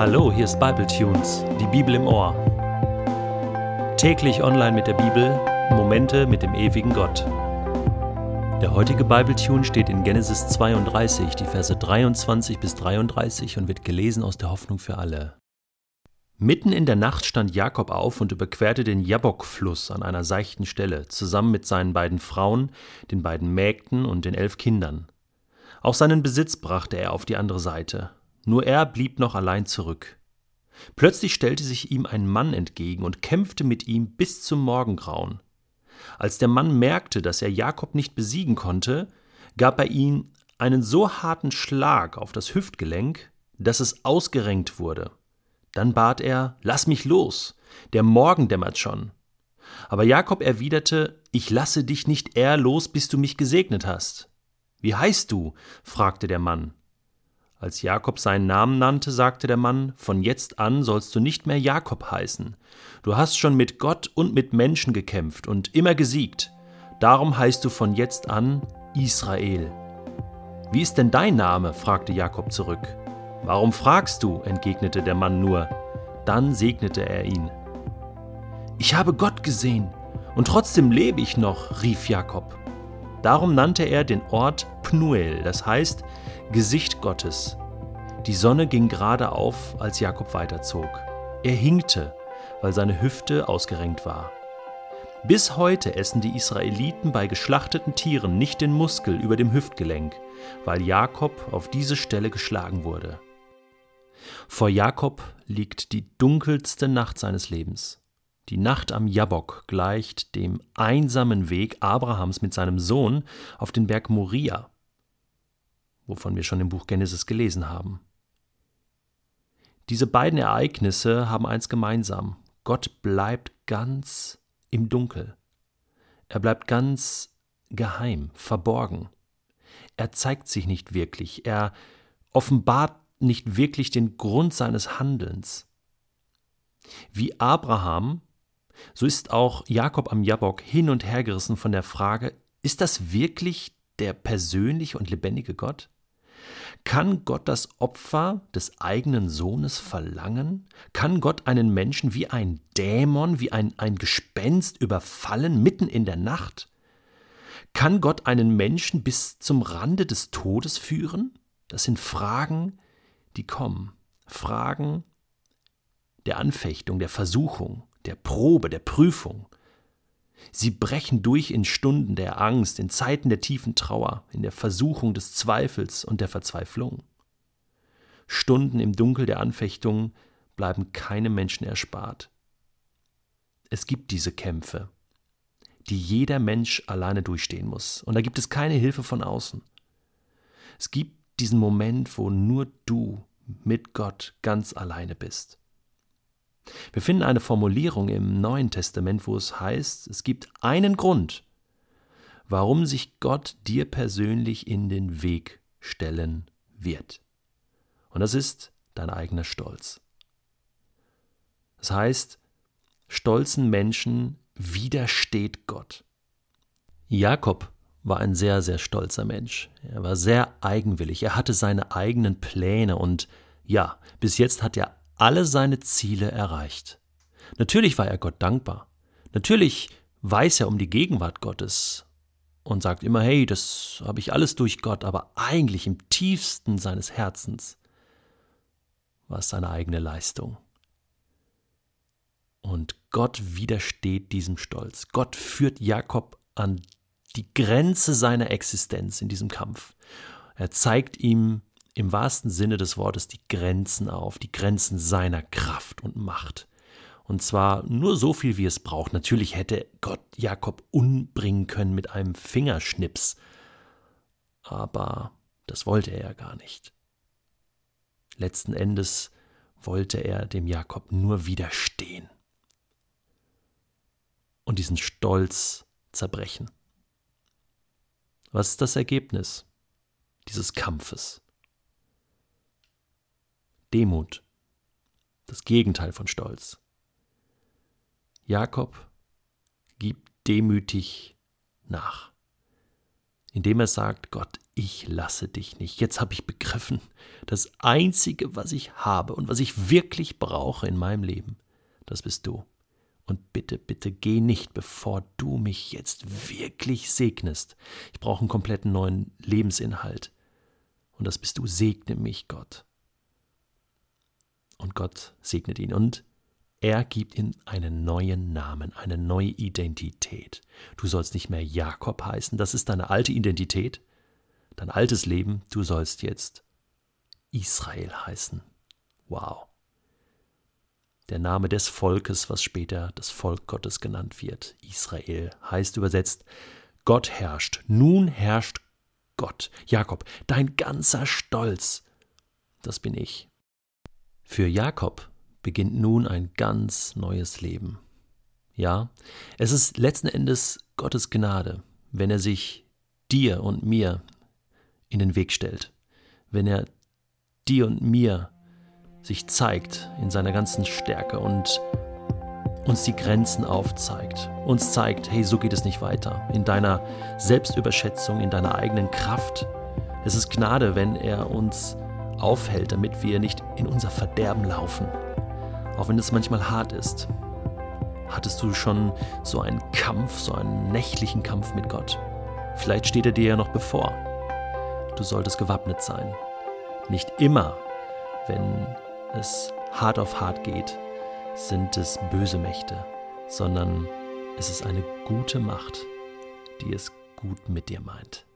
Hallo, hier ist Bible Tunes, die Bibel im Ohr. Täglich online mit der Bibel, Momente mit dem ewigen Gott. Der heutige Bible Tune steht in Genesis 32, die Verse 23 bis 33 und wird gelesen aus der Hoffnung für alle. Mitten in der Nacht stand Jakob auf und überquerte den Jabbok-Fluss an einer seichten Stelle, zusammen mit seinen beiden Frauen, den beiden Mägden und den elf Kindern. Auch seinen Besitz brachte er auf die andere Seite. Nur er blieb noch allein zurück. Plötzlich stellte sich ihm ein Mann entgegen und kämpfte mit ihm bis zum Morgengrauen. Als der Mann merkte, dass er Jakob nicht besiegen konnte, gab er ihm einen so harten Schlag auf das Hüftgelenk, dass es ausgerenkt wurde. Dann bat er, Lass mich los, der Morgen dämmert schon. Aber Jakob erwiderte, Ich lasse dich nicht eher los, bis du mich gesegnet hast. Wie heißt du? fragte der Mann. Als Jakob seinen Namen nannte, sagte der Mann, Von jetzt an sollst du nicht mehr Jakob heißen. Du hast schon mit Gott und mit Menschen gekämpft und immer gesiegt. Darum heißt du von jetzt an Israel. Wie ist denn dein Name? fragte Jakob zurück. Warum fragst du? entgegnete der Mann nur. Dann segnete er ihn. Ich habe Gott gesehen, und trotzdem lebe ich noch, rief Jakob. Darum nannte er den Ort Pnuel, das heißt Gesicht Gottes. Die Sonne ging gerade auf, als Jakob weiterzog. Er hinkte, weil seine Hüfte ausgerenkt war. Bis heute essen die Israeliten bei geschlachteten Tieren nicht den Muskel über dem Hüftgelenk, weil Jakob auf diese Stelle geschlagen wurde. Vor Jakob liegt die dunkelste Nacht seines Lebens. Die Nacht am Jabbok gleicht dem einsamen Weg Abrahams mit seinem Sohn auf den Berg Moria, wovon wir schon im Buch Genesis gelesen haben. Diese beiden Ereignisse haben eins gemeinsam. Gott bleibt ganz im Dunkel. Er bleibt ganz geheim, verborgen. Er zeigt sich nicht wirklich. Er offenbart nicht wirklich den Grund seines Handelns. Wie Abraham so ist auch Jakob am Jabbok hin und her gerissen von der Frage, ist das wirklich der persönliche und lebendige Gott? Kann Gott das Opfer des eigenen Sohnes verlangen? Kann Gott einen Menschen wie ein Dämon, wie ein, ein Gespenst überfallen mitten in der Nacht? Kann Gott einen Menschen bis zum Rande des Todes führen? Das sind Fragen, die kommen. Fragen der Anfechtung, der Versuchung der Probe, der Prüfung. Sie brechen durch in Stunden der Angst, in Zeiten der tiefen Trauer, in der Versuchung des Zweifels und der Verzweiflung. Stunden im Dunkel der Anfechtung bleiben keinem Menschen erspart. Es gibt diese Kämpfe, die jeder Mensch alleine durchstehen muss, und da gibt es keine Hilfe von außen. Es gibt diesen Moment, wo nur du mit Gott ganz alleine bist. Wir finden eine Formulierung im Neuen Testament, wo es heißt, es gibt einen Grund, warum sich Gott dir persönlich in den Weg stellen wird. Und das ist dein eigener Stolz. Das heißt, stolzen Menschen widersteht Gott. Jakob war ein sehr, sehr stolzer Mensch. Er war sehr eigenwillig. Er hatte seine eigenen Pläne und ja, bis jetzt hat er alle seine Ziele erreicht. Natürlich war er Gott dankbar. Natürlich weiß er um die Gegenwart Gottes und sagt immer, hey, das habe ich alles durch Gott, aber eigentlich im tiefsten seines Herzens war es seine eigene Leistung. Und Gott widersteht diesem Stolz. Gott führt Jakob an die Grenze seiner Existenz in diesem Kampf. Er zeigt ihm im wahrsten Sinne des Wortes die Grenzen auf, die Grenzen seiner Kraft und Macht. Und zwar nur so viel, wie es braucht. Natürlich hätte Gott Jakob umbringen können mit einem Fingerschnips, aber das wollte er ja gar nicht. Letzten Endes wollte er dem Jakob nur widerstehen und diesen Stolz zerbrechen. Was ist das Ergebnis dieses Kampfes? Demut, das Gegenteil von Stolz. Jakob gibt demütig nach, indem er sagt, Gott, ich lasse dich nicht. Jetzt habe ich begriffen, das Einzige, was ich habe und was ich wirklich brauche in meinem Leben, das bist du. Und bitte, bitte geh nicht, bevor du mich jetzt wirklich segnest. Ich brauche einen kompletten neuen Lebensinhalt. Und das bist du. Segne mich, Gott. Und Gott segnet ihn. Und er gibt ihm einen neuen Namen, eine neue Identität. Du sollst nicht mehr Jakob heißen, das ist deine alte Identität, dein altes Leben. Du sollst jetzt Israel heißen. Wow. Der Name des Volkes, was später das Volk Gottes genannt wird. Israel heißt übersetzt, Gott herrscht. Nun herrscht Gott. Jakob, dein ganzer Stolz. Das bin ich. Für Jakob beginnt nun ein ganz neues Leben. Ja, es ist letzten Endes Gottes Gnade, wenn er sich dir und mir in den Weg stellt, wenn er dir und mir sich zeigt in seiner ganzen Stärke und uns die Grenzen aufzeigt, uns zeigt, hey, so geht es nicht weiter, in deiner Selbstüberschätzung, in deiner eigenen Kraft. Es ist Gnade, wenn er uns aufhält, damit wir nicht in unser Verderben laufen auch wenn es manchmal hart ist. Hattest du schon so einen Kampf, so einen nächtlichen Kampf mit Gott? Vielleicht steht er dir ja noch bevor. Du solltest gewappnet sein. Nicht immer, wenn es hart auf hart geht, sind es böse Mächte, sondern es ist eine gute Macht, die es gut mit dir meint.